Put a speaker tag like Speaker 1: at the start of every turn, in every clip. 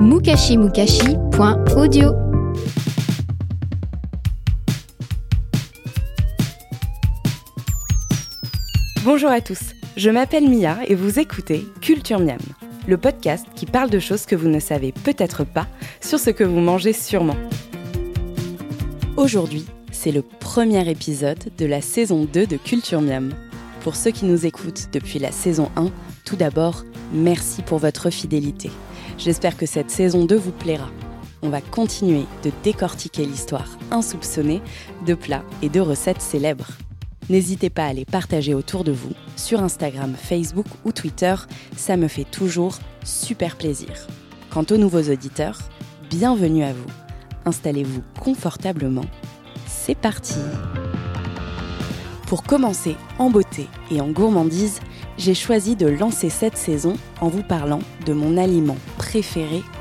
Speaker 1: mukashimukashi.audio
Speaker 2: Bonjour à tous, je m'appelle Mia et vous écoutez Culture Miam, le podcast qui parle de choses que vous ne savez peut-être pas sur ce que vous mangez sûrement. Aujourd'hui, c'est le premier épisode de la saison 2 de Culture Miam. Pour ceux qui nous écoutent depuis la saison 1, tout d'abord, merci pour votre fidélité. J'espère que cette saison 2 vous plaira. On va continuer de décortiquer l'histoire insoupçonnée de plats et de recettes célèbres. N'hésitez pas à les partager autour de vous, sur Instagram, Facebook ou Twitter, ça me fait toujours super plaisir. Quant aux nouveaux auditeurs, bienvenue à vous. Installez-vous confortablement. C'est parti Pour commencer en beauté et en gourmandise, j'ai choisi de lancer cette saison en vous parlant de mon aliment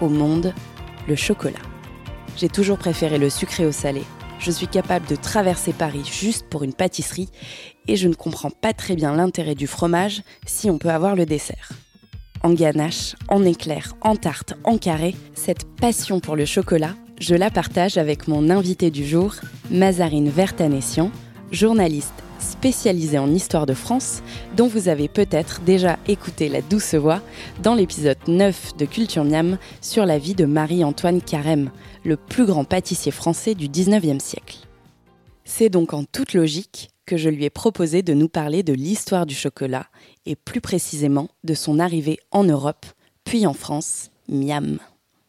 Speaker 2: au monde, le chocolat. J'ai toujours préféré le sucré au salé, je suis capable de traverser Paris juste pour une pâtisserie et je ne comprends pas très bien l'intérêt du fromage si on peut avoir le dessert. En ganache, en éclair, en tarte, en carré, cette passion pour le chocolat, je la partage avec mon invité du jour, Mazarine Vertanessian, journaliste spécialisée en histoire de France, dont vous avez peut-être déjà écouté la douce voix dans l'épisode 9 de Culture Miam sur la vie de Marie-Antoine Carême, le plus grand pâtissier français du 19e siècle. C'est donc en toute logique que je lui ai proposé de nous parler de l'histoire du chocolat et plus précisément de son arrivée en Europe, puis en France, Miam.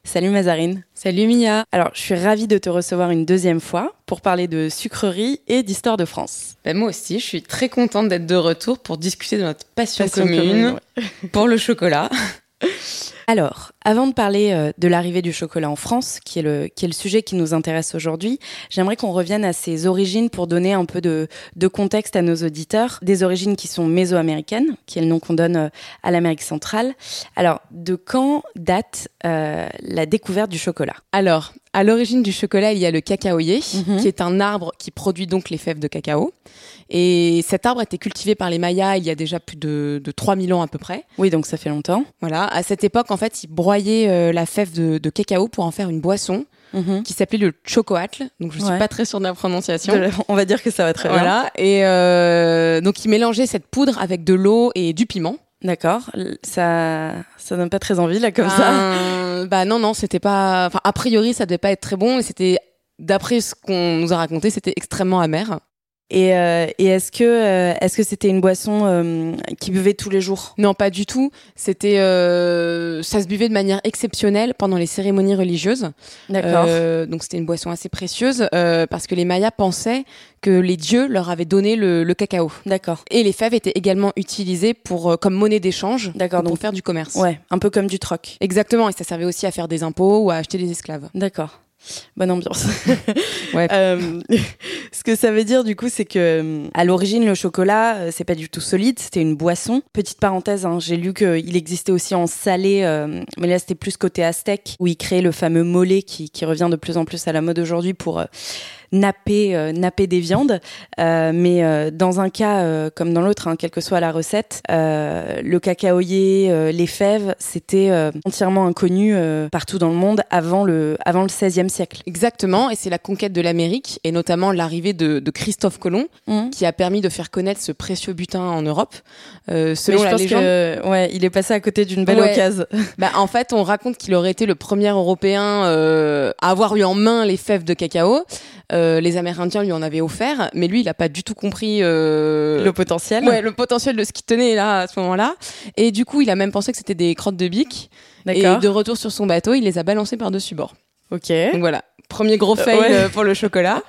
Speaker 2: Salut Mazarine.
Speaker 3: Salut Mia.
Speaker 2: Alors, je suis ravie de te recevoir une deuxième fois pour parler de sucrerie et d'histoire de France.
Speaker 3: Ben, moi aussi, je suis très contente d'être de retour pour discuter de notre passion,
Speaker 2: Passion
Speaker 3: commune,
Speaker 2: commune, ouais.
Speaker 3: pour le chocolat.
Speaker 2: Alors, avant de parler euh, de l'arrivée du chocolat en France, qui est le, qui est le sujet qui nous intéresse aujourd'hui, j'aimerais qu'on revienne à ses origines pour donner un peu de, de contexte à nos auditeurs. Des origines qui sont mésoaméricaines, qui est le nom qu'on donne euh, à l'Amérique centrale. Alors, de quand date euh, la découverte du chocolat?
Speaker 3: Alors, à l'origine du chocolat, il y a le cacaoyer,
Speaker 2: Mhm.
Speaker 3: qui est un arbre qui produit donc les fèves de cacao. Et cet arbre a été cultivé par les Mayas il y a déjà plus de, de 3000 ans à peu près.
Speaker 2: Oui, donc ça fait longtemps.
Speaker 3: Voilà. À cette époque, en fait, ils broyaient euh, la fève de, de cacao pour en faire une boisson
Speaker 2: Mhm.
Speaker 3: qui s'appelait le chocoatl. Donc, je suis
Speaker 2: Ouais.
Speaker 3: pas très sûre de la prononciation.
Speaker 2: De- On va dire que ça va très bien.
Speaker 3: Voilà. Et euh, donc, ils mélangeaient cette poudre avec de l'eau et du piment.
Speaker 2: D'accord. Ça, ça donne pas très envie là comme ça.
Speaker 3: Euh, Bah non, non, c'était pas. Enfin, a priori, ça devait pas être très bon. Et c'était, d'après ce qu'on nous a raconté, c'était extrêmement amer.
Speaker 2: Et, euh, et est-ce que euh, est-ce que c'était une boisson euh, qui buvait tous les jours?
Speaker 3: Non, pas du tout. C'était, euh, ça se buvait de manière exceptionnelle pendant les cérémonies religieuses.
Speaker 2: D'accord.
Speaker 3: Euh, donc c'était une boisson assez précieuse euh, parce que les Mayas pensaient que les dieux leur avaient donné le, le cacao.
Speaker 2: D'accord.
Speaker 3: Et les fèves étaient également utilisées pour comme monnaie d'échange.
Speaker 2: D'accord,
Speaker 3: ou pour
Speaker 2: donc-
Speaker 3: faire du commerce.
Speaker 2: Ouais, un peu comme du troc.
Speaker 3: Exactement. Et ça servait aussi à faire des impôts ou à acheter des esclaves.
Speaker 2: D'accord. Bonne ambiance.
Speaker 3: Ouais.
Speaker 2: Euh, ce que ça veut dire du coup, c'est que euh, à l'origine le chocolat, euh, c'est pas du tout solide, c'était une boisson. Petite parenthèse, hein, j'ai lu qu'il existait aussi en salé, euh, mais là c'était plus côté aztèque, où ils créaient le fameux mollet qui, qui revient de plus en plus à la mode aujourd'hui pour euh, napper, euh, napper des viandes. Euh, mais euh, dans un cas euh, comme dans l'autre, hein, quelle que soit la recette, euh, le cacaoyer, euh, les fèves, c'était euh, entièrement inconnu euh, partout dans le monde avant le, avant le 16e siècle.
Speaker 3: Exactement, et c'est la conquête de l'Amérique, et notamment l'arrivée de, de Christophe Colomb,
Speaker 2: Mhm.
Speaker 3: qui a permis de faire connaître ce précieux butin en Europe. Euh,
Speaker 2: Mais
Speaker 3: selon
Speaker 2: je
Speaker 3: la
Speaker 2: pense
Speaker 3: légende,
Speaker 2: que ouais, il est passé à côté d'une belle
Speaker 3: Ouais.
Speaker 2: occasion.
Speaker 3: bah, en fait, on raconte qu'il aurait été le premier Européen euh, à avoir eu en main les fèves de cacao. Euh, les Amérindiens lui en avaient offert, mais lui, il a pas du tout compris euh,
Speaker 2: Le potentiel.
Speaker 3: ouais, le potentiel de ce qui tenait là à ce moment-là. Et du coup, il a même pensé que c'était des crottes de bique. Et de retour sur son bateau, il les a balancées par-dessus bord.
Speaker 2: Ok.
Speaker 3: Donc voilà, premier gros fail
Speaker 2: ouais.
Speaker 3: euh, pour le chocolat.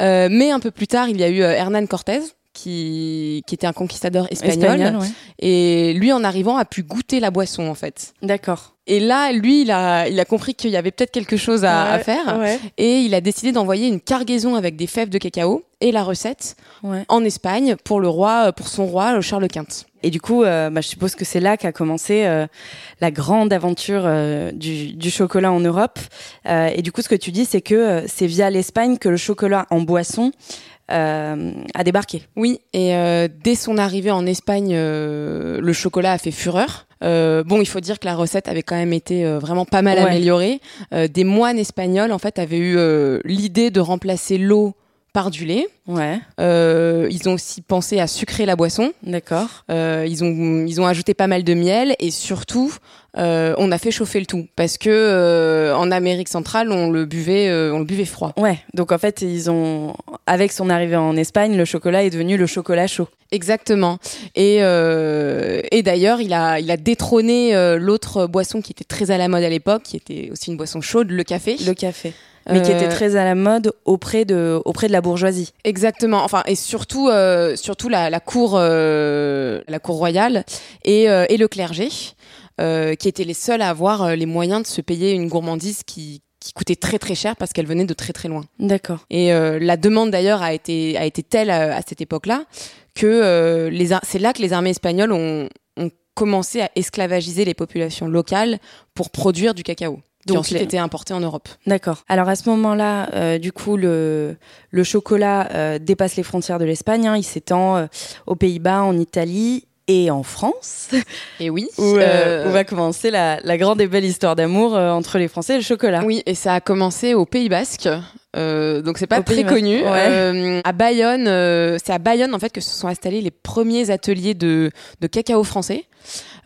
Speaker 3: Euh, mais un peu plus tard, il y a eu euh, Hernán Cortés qui, qui était un conquistador espagnol.
Speaker 2: Espagnol, ouais.
Speaker 3: Et lui, en arrivant, a pu goûter la boisson, en fait.
Speaker 2: D'accord.
Speaker 3: Et là, lui, il a, il a compris qu'il y avait peut-être quelque chose à, faire.
Speaker 2: Ouais.
Speaker 3: Et il a décidé d'envoyer une cargaison avec des fèves de cacao et la recette
Speaker 2: Ouais.
Speaker 3: en Espagne pour le roi, pour son roi, Charles Quint.
Speaker 2: Et du coup, euh, bah, je suppose que c'est là qu'a commencé euh, la grande aventure euh, du, du chocolat en Europe. Euh, et du coup, ce que tu dis, c'est que euh, c'est via l'Espagne que le chocolat en boisson euh, a débarqué.
Speaker 3: Oui, et euh, dès son arrivée en Espagne, euh, le chocolat a fait fureur. Euh, bon, il faut dire que la recette avait quand même été euh, vraiment pas mal
Speaker 2: Ouais.
Speaker 3: améliorée. Euh, des moines espagnols, en fait, avaient eu euh, l'idée de remplacer l'eau par du lait.
Speaker 2: Ouais,
Speaker 3: Euh, ils ont aussi pensé à sucrer la boisson.
Speaker 2: d'accord.
Speaker 3: Euh, ils ont ils ont ajouté pas mal de miel et surtout euh, on a fait chauffer le tout parce que euh, en Amérique centrale on le buvait euh, on le buvait froid.
Speaker 2: Ouais, donc en fait, ils ont, avec son arrivée en Espagne, le chocolat est devenu le chocolat chaud.
Speaker 3: Exactement. Et euh, et d'ailleurs il a il a détrôné euh, l'autre boisson qui était très à la mode à l'époque qui était aussi une boisson chaude le café.
Speaker 2: Le café. Mais qui
Speaker 3: Euh,
Speaker 2: était très à la mode auprès de, auprès de la bourgeoisie.
Speaker 3: Exactement. Enfin, et surtout, euh, surtout la, la cour, euh, la cour royale et, euh, et le clergé, euh, qui étaient les seuls à avoir euh, les moyens de se payer une gourmandise qui, qui coûtait très très cher parce qu'elle venait de très très loin.
Speaker 2: D'accord.
Speaker 3: Et euh, la demande d'ailleurs a été a été telle à, à cette époque-là que euh, les c'est là que les armées espagnoles ont, ont commencé à esclavagiser les populations locales pour produire du cacao. Qui
Speaker 2: Donc
Speaker 3: ensuite
Speaker 2: les-
Speaker 3: était importé en Europe.
Speaker 2: D'accord. Alors à ce moment-là, euh, du coup, le, le chocolat euh, dépasse les frontières de l'Espagne. hein. il s'étend euh, aux Pays-Bas, en Italie et en France,
Speaker 3: Et oui.
Speaker 2: où, euh,
Speaker 3: euh,
Speaker 2: où va commencer la, la grande et belle histoire d'amour euh, entre les Français et le chocolat.
Speaker 3: Oui, et ça a commencé au Pays Basque. Euh, donc c'est pas
Speaker 2: Au
Speaker 3: très connu.
Speaker 2: ouais.
Speaker 3: À Bayonne, euh, c'est à Bayonne en fait que se sont installés les premiers ateliers de, de cacao français.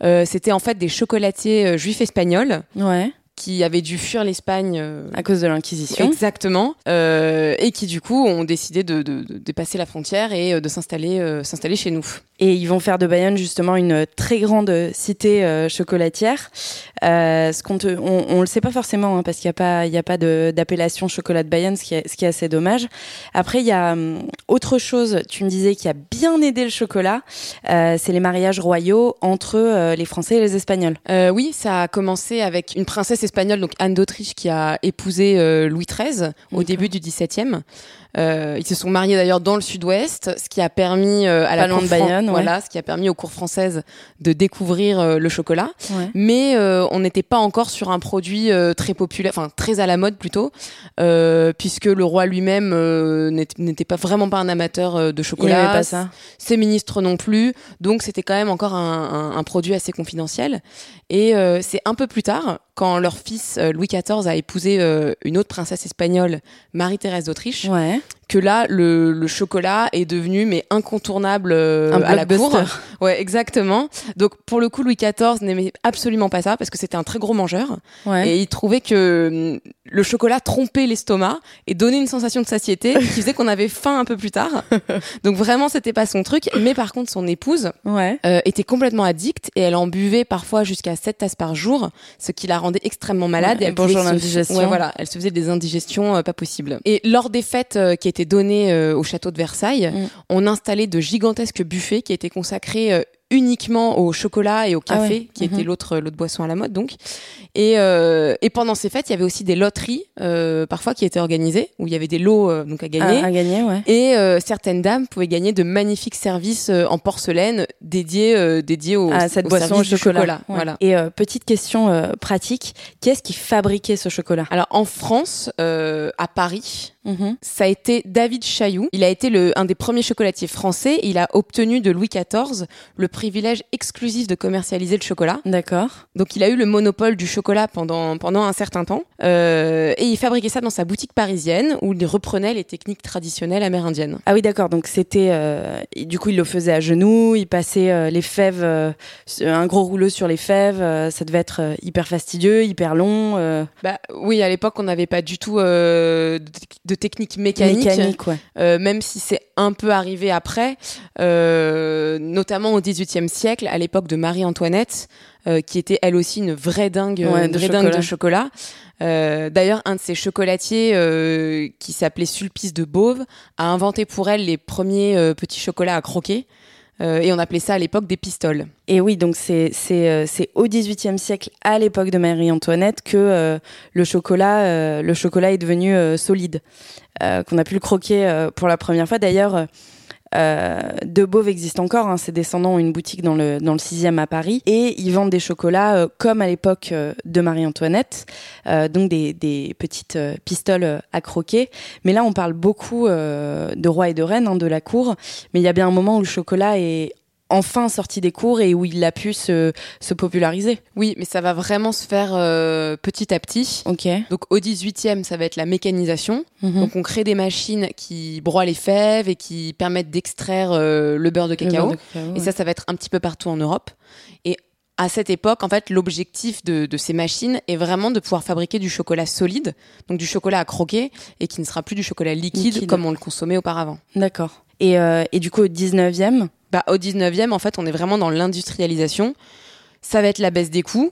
Speaker 3: Euh, C'était en fait des chocolatiers juifs espagnols
Speaker 2: Ouais.
Speaker 3: Qui avaient dû fuir l'Espagne. euh,
Speaker 2: À cause de l'Inquisition.
Speaker 3: Exactement, euh, et qui du coup ont décidé de, de, de dépasser la frontière et euh, de s'installer euh, s'installer chez nous.
Speaker 2: Et ils vont faire de Bayonne justement une très grande cité euh, chocolatière. Euh, ce qu'on te, on, on le sait pas forcément hein, parce qu'il y a pas, il y a pas d'appellation chocolat de Bayonne, ce qui est, ce qui est assez dommage. Après, il y a hum, autre chose. Tu me disais qui a bien aidé le chocolat, euh, c'est les mariages royaux entre euh, les Français et les Espagnols.
Speaker 3: Euh, oui, ça a commencé avec une princesse espagnole, donc Anne d'Autriche, qui a épousé euh, Louis XIII au début du XVIIe. Euh, ils se sont mariés d'ailleurs dans le sud-ouest, ce qui a permis euh, à la cour
Speaker 2: de Bayonne, ouais.
Speaker 3: voilà, ce qui a permis aux cours françaises de découvrir euh, le chocolat.
Speaker 2: Ouais.
Speaker 3: Mais euh, on n'était pas encore sur un produit euh, très populaire, enfin très à la mode plutôt, euh, puisque le roi lui-même euh, n'était pas vraiment pas un amateur euh, de
Speaker 2: Il
Speaker 3: chocolat.
Speaker 2: avait pas ça.
Speaker 3: Ses ministres non plus, donc c'était quand même encore un, un- un produit assez confidentiel. Et euh, c'est un peu plus tard, quand leur fils euh, Louis XIV a épousé euh, une autre princesse espagnole, Marie-Thérèse d'Autriche,
Speaker 2: Ouais.
Speaker 3: Que là le, le chocolat est devenu mais incontournable euh,
Speaker 2: Un
Speaker 3: à la cour. Ouais, exactement. Donc pour le coup, Louis XIV n'aimait absolument pas ça parce que c'était un très gros mangeur
Speaker 2: Ouais.
Speaker 3: et il trouvait que hum, le chocolat trompait l'estomac et donnait une sensation de satiété qui faisait qu'on avait faim un peu plus tard. Donc vraiment, c'était pas son truc. Mais par contre, son épouse
Speaker 2: Ouais.
Speaker 3: euh, était complètement addicte et elle en buvait parfois jusqu'à 7 tasses par jour, ce qui la rendait extrêmement malade.
Speaker 2: Ouais,
Speaker 3: et elle
Speaker 2: bonjour
Speaker 3: se-
Speaker 2: l'indigestion.
Speaker 3: Ouais, voilà, elle se faisait des indigestions euh, pas possibles. Et lors des fêtes euh, qui étaient données euh, au château de Versailles,
Speaker 2: Mm.
Speaker 3: on installait de gigantesques buffets qui étaient consacrés euh, uniquement au chocolat et au
Speaker 2: Ah
Speaker 3: café,
Speaker 2: ouais.
Speaker 3: qui
Speaker 2: Mhm.
Speaker 3: était l'autre l'autre boisson à la mode donc. Et, euh, et pendant ces fêtes, il y avait aussi des loteries euh, parfois qui étaient organisées où il y avait des lots euh, donc à gagner.
Speaker 2: À, à gagner, ouais.
Speaker 3: Et certaines dames pouvaient gagner de magnifiques services en porcelaine dédiés dédiés au,
Speaker 2: à cette
Speaker 3: au
Speaker 2: boisson au chocolat. Ouais.
Speaker 3: Voilà.
Speaker 2: Et petite question pratique, qui est-ce qui fabriquait ce chocolat?
Speaker 3: Alors en France, à Paris,
Speaker 2: Mhm.
Speaker 3: ça a été David Chailloux. Il a été le, un des premiers chocolatiers français. Il a obtenu de Louis XIV le privilège exclusif de commercialiser le chocolat.
Speaker 2: D'accord.
Speaker 3: Donc il a eu le monopole du chocolat pendant, pendant un certain temps. Euh, et il fabriquait ça dans sa boutique parisienne où il reprenait les techniques traditionnelles amérindiennes.
Speaker 2: Ah oui, d'accord. Donc c'était, euh, du coup, il le faisait à genoux, il passait euh, les fèves, euh, un gros rouleau sur les fèves. euh, ça devait être hyper fastidieux, hyper long, euh,
Speaker 3: Bah oui, à l'époque on n'avait pas du tout euh, de, de technique mécanique.
Speaker 2: mécanique, ouais.
Speaker 3: Euh, même si c'est un peu arrivé après, euh, notamment au XVIIIe siècle, à l'époque de Marie-Antoinette, euh, qui était elle aussi une vraie dingue,
Speaker 2: Ouais,
Speaker 3: une
Speaker 2: de
Speaker 3: dingue
Speaker 2: chocolat.
Speaker 3: de chocolat. Euh, D'ailleurs, un de ces chocolatiers euh, qui s'appelait Sulpice de Beauve a inventé pour elle les premiers petits chocolats à croquer. Euh, et on appelait ça à l'époque des pistoles.
Speaker 2: Et oui, donc c'est euh, au XVIIIe siècle, à l'époque de Marie-Antoinette, que euh, le chocolat le chocolat est devenu solide, qu'on a pu le croquer pour la première fois. D'ailleurs. Euh, de Beauve existe encore, hein, ses descendants ont une boutique dans le dans le 6e à Paris et ils vendent des chocolats euh, comme à l'époque euh, de Marie-Antoinette, euh, donc des, des petites euh, pistoles à croquer. Mais là, on parle beaucoup de rois et de reines, hein, de la cour, mais il y a bien un moment où le chocolat est enfin sorti des cours et où il a pu se, se populariser.
Speaker 3: Oui, mais ça va vraiment se faire euh, petit à petit.
Speaker 2: Ok.
Speaker 3: Donc au 18e, ça va être la mécanisation.
Speaker 2: Mhm.
Speaker 3: Donc on crée des machines qui broient les fèves et qui permettent d'extraire euh, le beurre de cacao.
Speaker 2: beurre de cacao,
Speaker 3: Et
Speaker 2: ouais.
Speaker 3: ça, ça va être un petit peu partout en Europe. Et à cette époque, en fait, l'objectif de, de ces machines est vraiment de pouvoir fabriquer du chocolat solide, donc du chocolat à croquer, et qui ne sera plus du chocolat liquide,
Speaker 2: Liquide.
Speaker 3: comme on le consommait auparavant.
Speaker 2: D'accord. Et, euh, et du coup, au 19e,
Speaker 3: Bah, au 19e, en fait, on est vraiment dans l'industrialisation. Ça va être la baisse des coûts,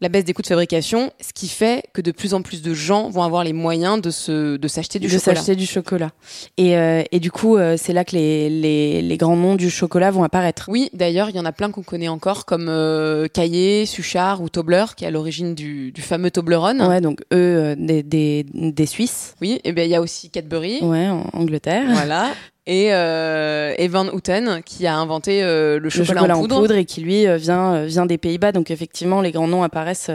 Speaker 3: la baisse des coûts de fabrication, ce qui fait que de plus en plus de gens vont avoir les moyens de se, de s'acheter du
Speaker 2: de
Speaker 3: chocolat.
Speaker 2: s'acheter du chocolat. Et, euh, et du coup, euh, c'est là que les, les, les grands noms du chocolat vont apparaître.
Speaker 3: Oui, d'ailleurs, il y en a plein qu'on connaît encore, comme euh, Caillé, Suchard ou Tobler, qui est à l'origine du, du fameux Toblerone.
Speaker 2: Ouais, donc eux, des, des, des Suisses.
Speaker 3: Oui, et bien il y a aussi Cadbury.
Speaker 2: Ouais, en Angleterre.
Speaker 3: Voilà. Et, euh, et Van Houten, qui a inventé euh, le
Speaker 2: Le
Speaker 3: chocolat,
Speaker 2: chocolat
Speaker 3: en poudre.
Speaker 2: et qui lui euh, vient, vient des Pays-Bas. Donc effectivement, les grands noms apparaissent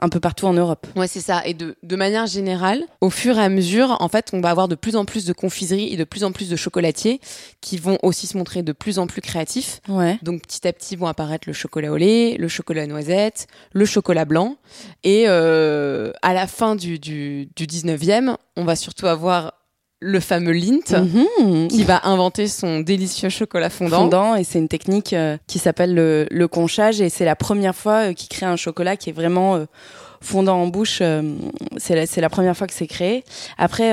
Speaker 2: un peu partout en Europe.
Speaker 3: Ouais, c'est ça. Et de, de manière générale, au fur et à mesure, en fait, on va avoir de plus en plus de confiseries et de plus en plus de chocolatiers qui vont aussi se montrer de plus en plus créatifs.
Speaker 2: Ouais.
Speaker 3: Donc petit à petit vont apparaître le chocolat au lait, le chocolat noisette, le chocolat blanc. Et euh, à la fin du, du, du 19e, on va surtout avoir le fameux Lindt
Speaker 2: Mhm.
Speaker 3: qui va inventer son délicieux chocolat fondant.
Speaker 2: fondant et c'est une technique euh, qui s'appelle le, le conchage et c'est la première fois euh, qu'il crée un chocolat qui est vraiment euh, fondant en bouche. euh, c'est la, c'est la première fois que c'est créé. Après,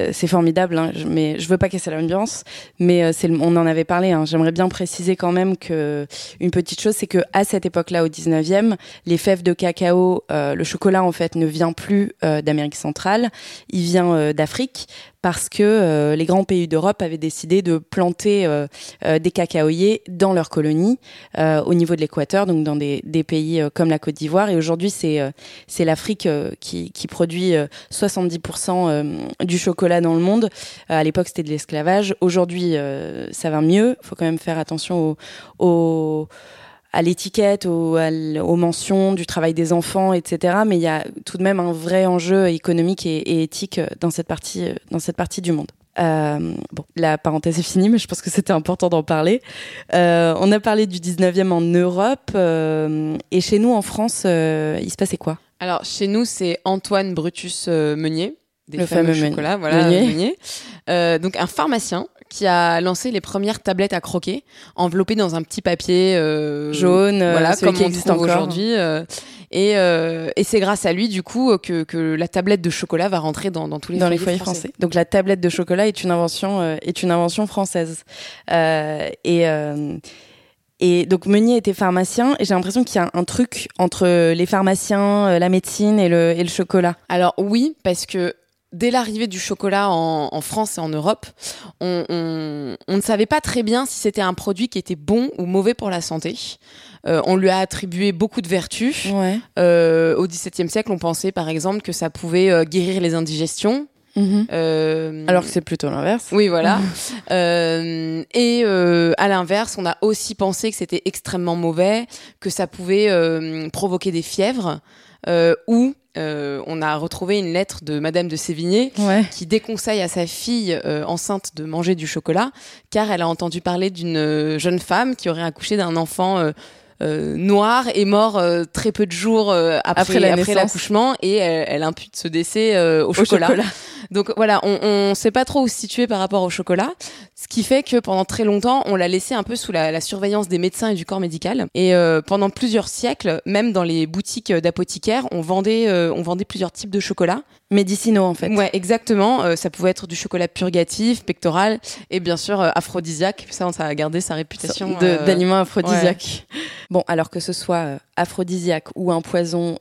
Speaker 2: euh, c'est formidable, hein, mais je veux pas casser l'ambiance. Mais euh, c'est on en avait parlé. hein, J'aimerais bien préciser quand même que une petite chose, c'est que à cette époque-là, au 19e, les fèves de cacao, euh, le chocolat en fait ne vient plus d'Amérique centrale, il vient d'Afrique parce que euh, les grands pays d'Europe avaient décidé de planter euh, euh, des cacaoyers dans leurs colonies au niveau de l'équateur, donc dans des, des pays comme la Côte d'Ivoire. Et aujourd'hui, c'est l'Afrique qui, qui produit euh, 70% euh, du chocolat dans le monde. Euh, à l'époque, c'était de l'esclavage. Aujourd'hui, euh, ça va mieux. Il faut quand même faire attention au, à l'étiquette, au- à l- aux mentions du travail des enfants, etc. Mais il y a tout de même un vrai enjeu économique et, éthique dans cette partie, euh, dans cette partie du monde. Bon, la parenthèse est finie, mais je pense que c'était important d'en parler. On a parlé du 19e en Europe, et chez nous en France, il se passait quoi?
Speaker 3: Alors chez nous, c'est Antoine Brutus Meunier, des
Speaker 2: Le
Speaker 3: fameux
Speaker 2: fameux Meunier.
Speaker 3: chocolats, voilà,
Speaker 2: Meunier.
Speaker 3: Meunier. Euh, donc un pharmacien qui a lancé les premières tablettes à croquer, enveloppées dans un petit papier euh,
Speaker 2: Jaune, euh,
Speaker 3: voilà, comme
Speaker 2: qui
Speaker 3: on
Speaker 2: existe
Speaker 3: aujourd'hui. euh, et euh, et c'est grâce à lui, du coup, que, que la tablette de chocolat va rentrer dans, dans tous les
Speaker 2: dans
Speaker 3: foyers,
Speaker 2: les foyers français. Donc la tablette de chocolat est une invention, euh, est une invention française. Euh, et euh, et donc Meunier était pharmacien, et j'ai l'impression qu'il y a un truc entre les pharmaciens, euh, la médecine et le et le chocolat.
Speaker 3: Alors oui, parce que dès l'arrivée du chocolat en, en France et en Europe, on, on- on ne savait pas très bien si c'était un produit qui était bon ou mauvais pour la santé. Euh, on lui a attribué beaucoup de vertus.
Speaker 2: Ouais.
Speaker 3: Euh, au XVIIe siècle, on pensait par exemple que ça pouvait euh, guérir les indigestions. Euh,
Speaker 2: Alors que c'est plutôt l'inverse.
Speaker 3: oui, voilà. Euh, et euh, à l'inverse, on a aussi pensé que c'était extrêmement mauvais, que ça pouvait provoquer des fièvres, ou euh, on a retrouvé une lettre de Madame de Sévigné
Speaker 2: Ouais.
Speaker 3: qui déconseille à sa fille euh, enceinte de manger du chocolat, car elle a entendu parler d'une euh, jeune femme qui aurait accouché d'un enfant. euh, noir et mort très peu de jours après, l'accouchement et elle, elle impute ce décès au, chocolat. Donc voilà, on, on sait pas trop où se situer par rapport au chocolat. Ce qui fait que pendant très longtemps, on l'a laissé un peu sous la, la, surveillance des médecins et du corps médical. Et euh, pendant plusieurs siècles, même dans les boutiques d'apothicaires, on vendait, euh, on vendait plusieurs types de chocolat.
Speaker 2: Médicinaux en fait.
Speaker 3: Ouais, exactement. Euh, ça pouvait être du chocolat purgatif, pectoral, et bien sûr euh, aphrodisiaque. Ça, ça a gardé sa réputation
Speaker 2: d'aliment aphrodisiaque. Ouais. Bon, alors que ce soit aphrodisiaque ou un poison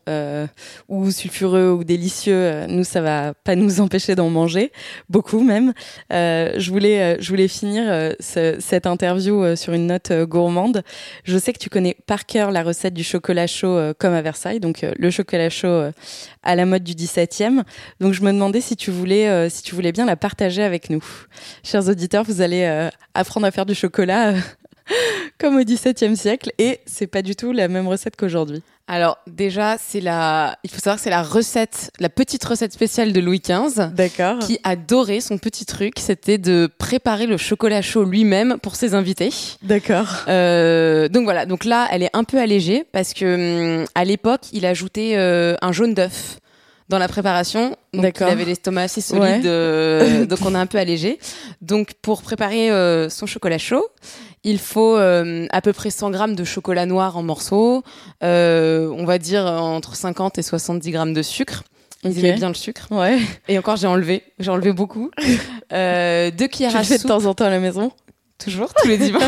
Speaker 2: ou sulfureux ou délicieux, nous ça va pas nous empêcher d'en manger, beaucoup même. je voulais, je voulais finir ce, cette interview sur une note gourmande. Je sais que tu connais par cœur la recette du chocolat chaud comme à Versailles, donc le chocolat chaud à la mode du 17e. Donc je me demandais si tu voulais, euh, si tu voulais bien la partager avec nous. Chers auditeurs, vous allez euh, apprendre à faire du chocolat euh, comme au XVIIe siècle et c'est pas du tout la même recette qu'aujourd'hui.
Speaker 3: Alors déjà, c'est la, il faut savoir que c'est la recette, la petite recette spéciale de Louis XV.
Speaker 2: D'accord.
Speaker 3: Qui adorait son petit truc, c'était de préparer le chocolat chaud lui-même pour ses invités.
Speaker 2: D'accord.
Speaker 3: Euh, donc voilà, donc là, elle est un peu allégée parce que hum, à l'époque, il ajoutait euh, un jaune d'œuf dans la préparation. Donc il avait l'estomac assez solide, ouais. euh, donc on a un peu allégé. Donc pour préparer euh, son chocolat chaud, il faut euh, à peu près 100 grammes de chocolat noir en morceaux, on va dire entre 50 et 70 grammes de sucre. Ils okay. aimaient bien le sucre.
Speaker 2: Ouais.
Speaker 3: Et encore, j'ai enlevé. J'ai enlevé beaucoup. Euh, deux cuillères
Speaker 2: tu
Speaker 3: à
Speaker 2: le fais
Speaker 3: soupe.
Speaker 2: de temps en temps à la maison?
Speaker 3: Toujours, tous les dimanches.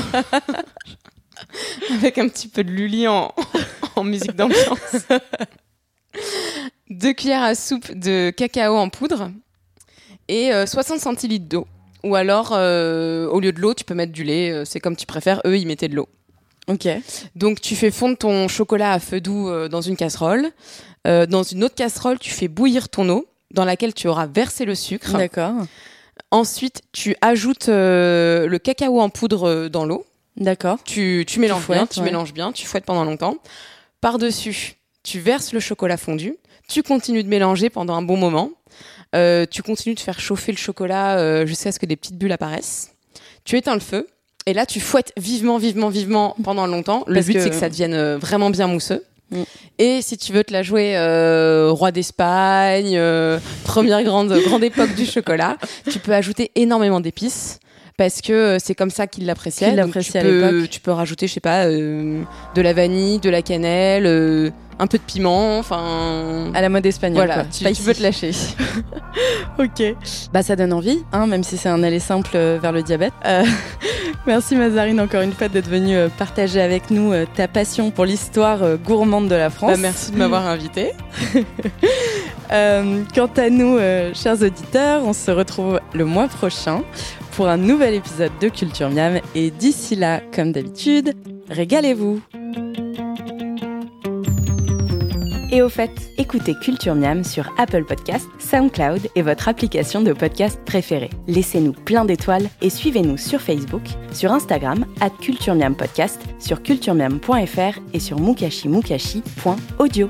Speaker 3: Avec un petit peu de Lully en, en musique d'ambiance. Deux cuillères à soupe de cacao en poudre et euh, 60 centilitres d'eau. Ou alors, euh, au lieu de l'eau, tu peux mettre du lait. euh, C'est comme tu préfères. Eux, ils mettaient de l'eau.
Speaker 2: Ok.
Speaker 3: Donc, tu fais fondre ton chocolat à feu doux euh, dans une casserole. Euh, dans une autre casserole, tu fais bouillir ton eau, dans laquelle tu auras versé le sucre.
Speaker 2: D'accord.
Speaker 3: Ensuite, tu ajoutes euh, le cacao en poudre euh, dans l'eau.
Speaker 2: D'accord.
Speaker 3: Tu, tu mélanges
Speaker 2: fouettes,
Speaker 3: bien, tu
Speaker 2: ouais.
Speaker 3: mélanges bien, tu fouettes pendant longtemps. Par-dessus, tu verses le chocolat fondu. Tu continues de mélanger pendant un bon moment. Euh, tu continues de faire chauffer le chocolat euh, jusqu'à ce que des petites bulles apparaissent. Tu éteins le feu. Et là, tu fouettes vivement, vivement, vivement pendant longtemps. Le
Speaker 2: Parce
Speaker 3: but,
Speaker 2: que-
Speaker 3: c'est que ça devienne euh, vraiment bien mousseux.
Speaker 2: Mm.
Speaker 3: Et si tu veux te la jouer euh, roi d'Espagne, euh, première grande grande époque du chocolat, tu peux ajouter énormément d'épices parce que euh, c'est comme ça qu'il l'appréciait. Tu
Speaker 2: à
Speaker 3: peux-
Speaker 2: l'époque.
Speaker 3: Tu peux rajouter, je sais pas, euh, de la vanille, de la cannelle, euh, un peu de piment, enfin.
Speaker 2: À la mode espagnole.
Speaker 3: Voilà,
Speaker 2: quoi.
Speaker 3: tu, peux te lâcher.
Speaker 2: Ok. Bah ça donne envie, hein, même si c'est un aller simple vers le diabète. Euh, merci Mazarine encore une fois d'être venue partager avec nous ta passion pour l'histoire gourmande de la France.
Speaker 3: Bah, merci de m'avoir invité.
Speaker 2: Euh, quant à nous, chers auditeurs, on se retrouve le mois prochain pour un nouvel épisode de Culture Miam. Et d'ici là, comme d'habitude, régalez-vous. Et au fait, écoutez Culture Miam sur Apple Podcast, SoundCloud et votre application de podcast préférée. Laissez-nous plein d'étoiles et suivez-nous sur Facebook, sur Instagram, at Culture Miam Podcast, sur culturemiam.fr et sur mukashimukashi.audio.